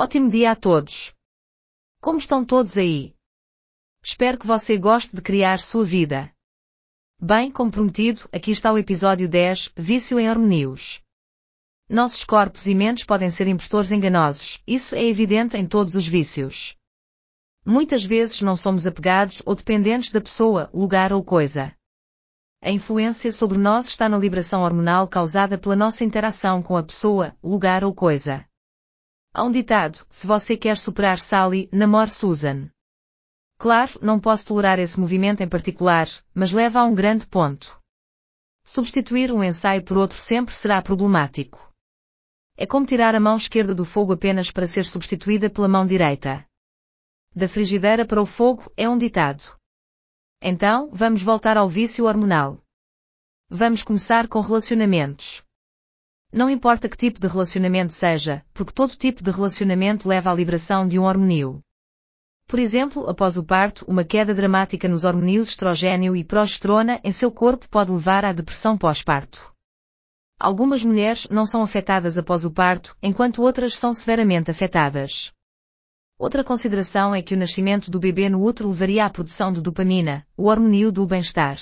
Ótimo dia a todos! Como estão todos aí? Espero que você goste de criar sua vida. Bem, como prometido, aqui está o episódio 10, Vício em hormônios. Nossos corpos e mentes podem ser impostores enganosos, isso é evidente em todos os vícios. Muitas vezes não somos apegados ou dependentes da pessoa, lugar ou coisa. A influência sobre nós está na liberação hormonal causada pela nossa interação com a pessoa, lugar ou coisa. Há um ditado: se você quer superar Sally, namore Susan. Claro, não posso tolerar esse movimento em particular, mas leva a um grande ponto. Substituir um ensaio por outro sempre será problemático. É como tirar a mão esquerda do fogo apenas para ser substituída pela mão direita. Da frigideira para o fogo é um ditado. Então, vamos voltar ao vício hormonal. Vamos começar com relacionamentos. Não importa que tipo de relacionamento seja, porque todo tipo de relacionamento leva à liberação de um hormonio. Por exemplo, após o parto, uma queda dramática nos hormônios estrogênio e progesterona em seu corpo pode levar à depressão pós-parto. Algumas mulheres não são afetadas após o parto, enquanto outras são severamente afetadas. Outra consideração é que o nascimento do bebê no útero levaria à produção de dopamina, o hormônio do bem-estar.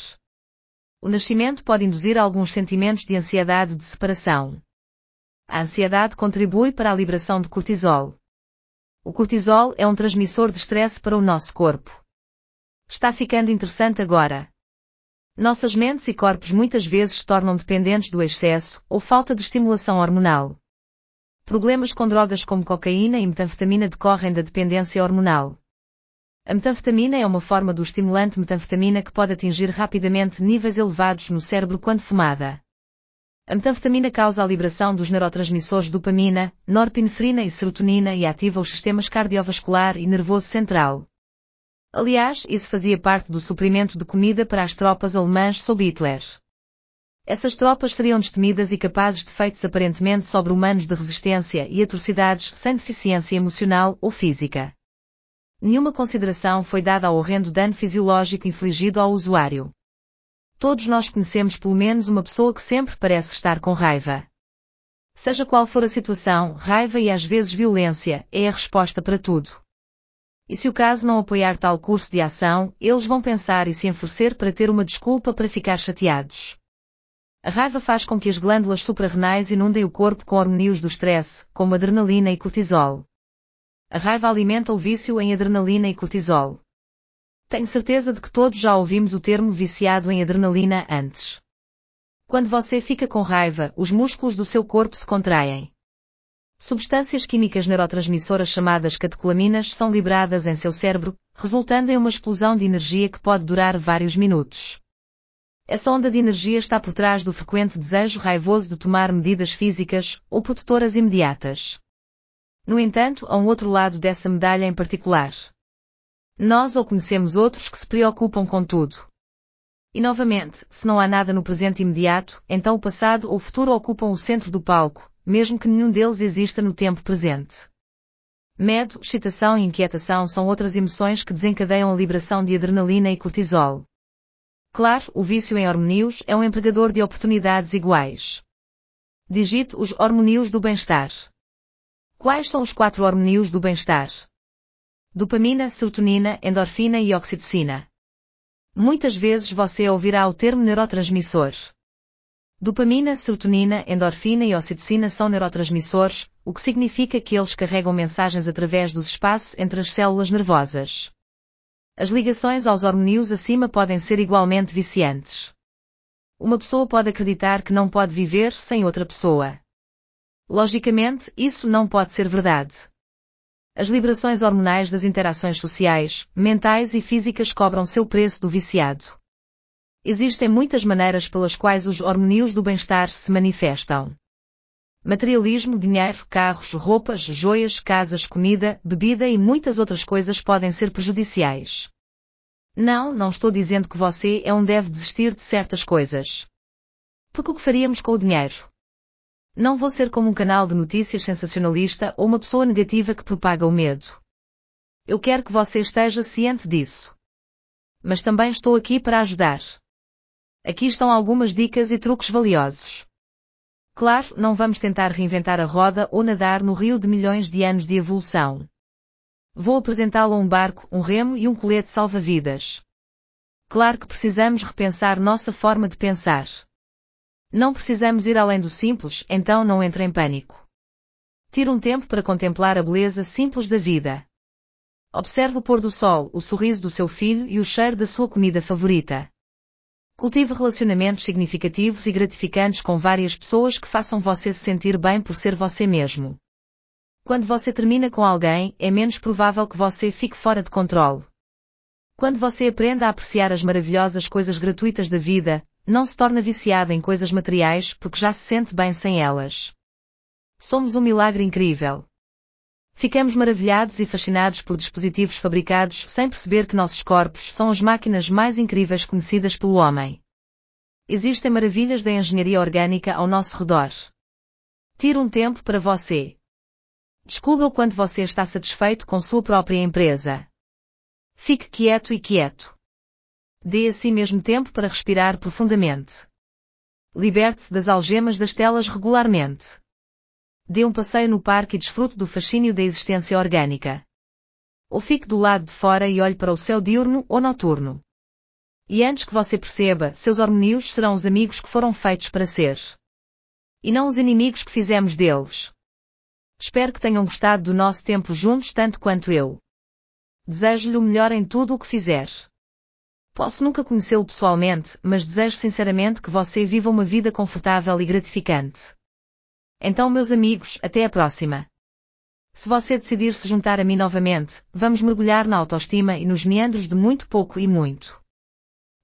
O nascimento pode induzir alguns sentimentos de ansiedade de separação. A ansiedade contribui para a liberação de cortisol. O cortisol é um transmissor de estresse para o nosso corpo. Está ficando interessante agora. Nossas mentes e corpos muitas vezes se tornam dependentes do excesso ou falta de estimulação hormonal. Problemas com drogas como cocaína e metanfetamina decorrem da dependência hormonal. A metanfetamina é uma forma do estimulante metanfetamina que pode atingir rapidamente níveis elevados no cérebro quando fumada. A metanfetamina causa a liberação dos neurotransmissores dopamina, norepinefrina e serotonina e ativa os sistemas cardiovascular e nervoso central. Aliás, isso fazia parte do suprimento de comida para as tropas alemãs sob Hitler. Essas tropas seriam destemidas e capazes de feitos aparentemente sobre-humanos de resistência e atrocidades sem deficiência emocional ou física. Nenhuma consideração foi dada ao horrendo dano fisiológico infligido ao usuário. Todos nós conhecemos pelo menos uma pessoa que sempre parece estar com raiva. Seja qual for a situação, raiva e às vezes violência é a resposta para tudo. E se o caso não apoiar tal curso de ação, eles vão pensar e se enfurecer para ter uma desculpa para ficar chateados. A raiva faz com que as glândulas suprarrenais inundem o corpo com hormônios do stress, como adrenalina e cortisol. A raiva alimenta o vício em adrenalina e cortisol. Tenho certeza de que todos já ouvimos o termo viciado em adrenalina antes. Quando você fica com raiva, os músculos do seu corpo se contraem. Substâncias químicas neurotransmissoras chamadas catecolaminas são liberadas em seu cérebro, resultando em uma explosão de energia que pode durar vários minutos. Essa onda de energia está por trás do frequente desejo raivoso de tomar medidas físicas ou protetoras imediatas. No entanto, há um outro lado dessa medalha em particular. Nós ou conhecemos outros que se preocupam com tudo. E novamente, se não há nada no presente imediato, então o passado ou o futuro ocupam o centro do palco, mesmo que nenhum deles exista no tempo presente. Medo, excitação e inquietação são outras emoções que desencadeiam a liberação de adrenalina e cortisol. Claro, o vício em hormônios é um empregador de oportunidades iguais. Digite os hormônios do bem-estar. Quais são os quatro hormônios do bem-estar? Dopamina, serotonina, endorfina e oxitocina. Muitas vezes você ouvirá o termo neurotransmissor. Dopamina, serotonina, endorfina e oxitocina são neurotransmissores, o que significa que eles carregam mensagens através dos espaços entre as células nervosas. As ligações aos hormônios acima podem ser igualmente viciantes. Uma pessoa pode acreditar que não pode viver sem outra pessoa. Logicamente, isso não pode ser verdade. As liberações hormonais das interações sociais, mentais e físicas cobram seu preço do viciado. Existem muitas maneiras pelas quais os hormônios do bem-estar se manifestam. Materialismo, dinheiro, carros, roupas, joias, casas, comida, bebida e muitas outras coisas podem ser prejudiciais. Não, não estou dizendo que você é um deve desistir de certas coisas. Porque o que faríamos com o dinheiro? Não vou ser como um canal de notícias sensacionalista ou uma pessoa negativa que propaga o medo. Eu quero que você esteja ciente disso. Mas também estou aqui para ajudar. Aqui estão algumas dicas e truques valiosos. Claro, não vamos tentar reinventar a roda ou nadar no rio de milhões de anos de evolução. Vou apresentá-lo a um barco, um remo e um colete salva-vidas. Claro que precisamos repensar nossa forma de pensar. Não precisamos ir além do simples, então não entre em pânico. Tire um tempo para contemplar a beleza simples da vida. Observe o pôr do sol, o sorriso do seu filho e o cheiro da sua comida favorita. Cultive relacionamentos significativos e gratificantes com várias pessoas que façam você se sentir bem por ser você mesmo. Quando você termina com alguém, é menos provável que você fique fora de controle. Quando você aprende a apreciar as maravilhosas coisas gratuitas da vida, não se torna viciado em coisas materiais porque já se sente bem sem elas. Somos um milagre incrível. Ficamos maravilhados e fascinados por dispositivos fabricados sem perceber que nossos corpos são as máquinas mais incríveis conhecidas pelo homem. Existem maravilhas da engenharia orgânica ao nosso redor. Tire um tempo para você. Descubra o quanto você está satisfeito com sua própria empresa. Fique quieto e quieto. Dê a si mesmo tempo para respirar profundamente. Liberte-se das algemas das telas regularmente. Dê um passeio no parque e desfrute do fascínio da existência orgânica. Ou fique do lado de fora e olhe para o céu diurno ou noturno. E antes que você perceba, seus hormônios serão os amigos que foram feitos para ser. E não os inimigos que fizemos deles. Espero que tenham gostado do nosso tempo juntos tanto quanto eu. Desejo-lhe o melhor em tudo o que fizer. Posso nunca conhecê-lo pessoalmente, mas desejo sinceramente que você viva uma vida confortável e gratificante. Então, meus amigos, até a próxima. Se você decidir se juntar a mim novamente, vamos mergulhar na autoestima e nos meandros de muito pouco e muito.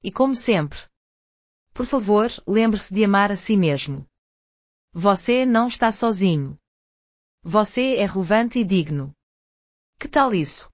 E como sempre. Por favor, lembre-se de amar a si mesmo. Você não está sozinho. Você é relevante e digno. Que tal isso?